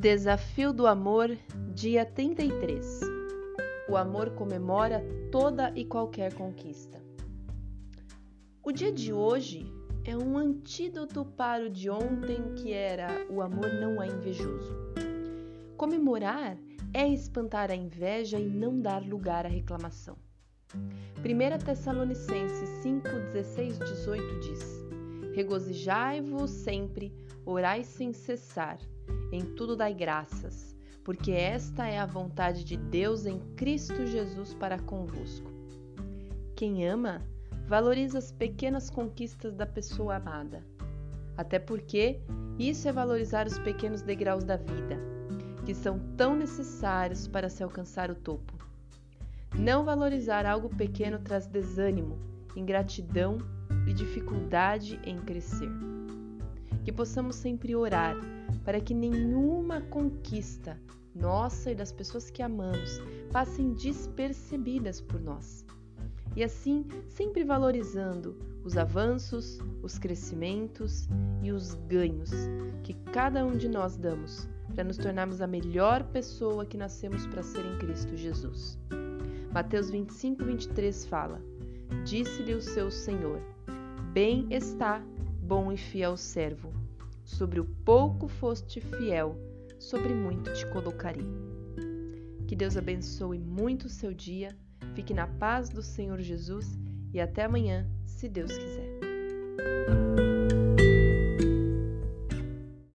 Desafio do Amor, dia 33. O amor comemora toda e qualquer conquista. O dia de hoje é um antídoto para o de ontem, que era o amor não é invejoso. Comemorar é espantar a inveja e não dar lugar à reclamação. 1 Tessalonicenses 5, 16, 18 diz: Regozijai-vos sempre, orai sem cessar, em tudo dai graças, porque esta é a vontade de Deus em Cristo Jesus para convosco. Quem ama, valoriza as pequenas conquistas da pessoa amada. Até porque isso é valorizar os pequenos degraus da vida, que são tão necessários para se alcançar o topo. Não valorizar algo pequeno traz desânimo, ingratidão e dificuldade em crescer. Que possamos sempre orar para que nenhuma conquista nossa e das pessoas que amamos passem despercebidas por nós. E assim, sempre valorizando os avanços, os crescimentos e os ganhos que cada um de nós damos para nos tornarmos a melhor pessoa que nascemos para ser em Cristo Jesus. Mateus 25, 23 fala: Disse-lhe o seu Senhor: Bem está, bom e fiel servo. Sobre o pouco foste fiel, sobre muito te colocarei. Que Deus abençoe muito o seu dia, fique na paz do Senhor Jesus e até amanhã, se Deus quiser.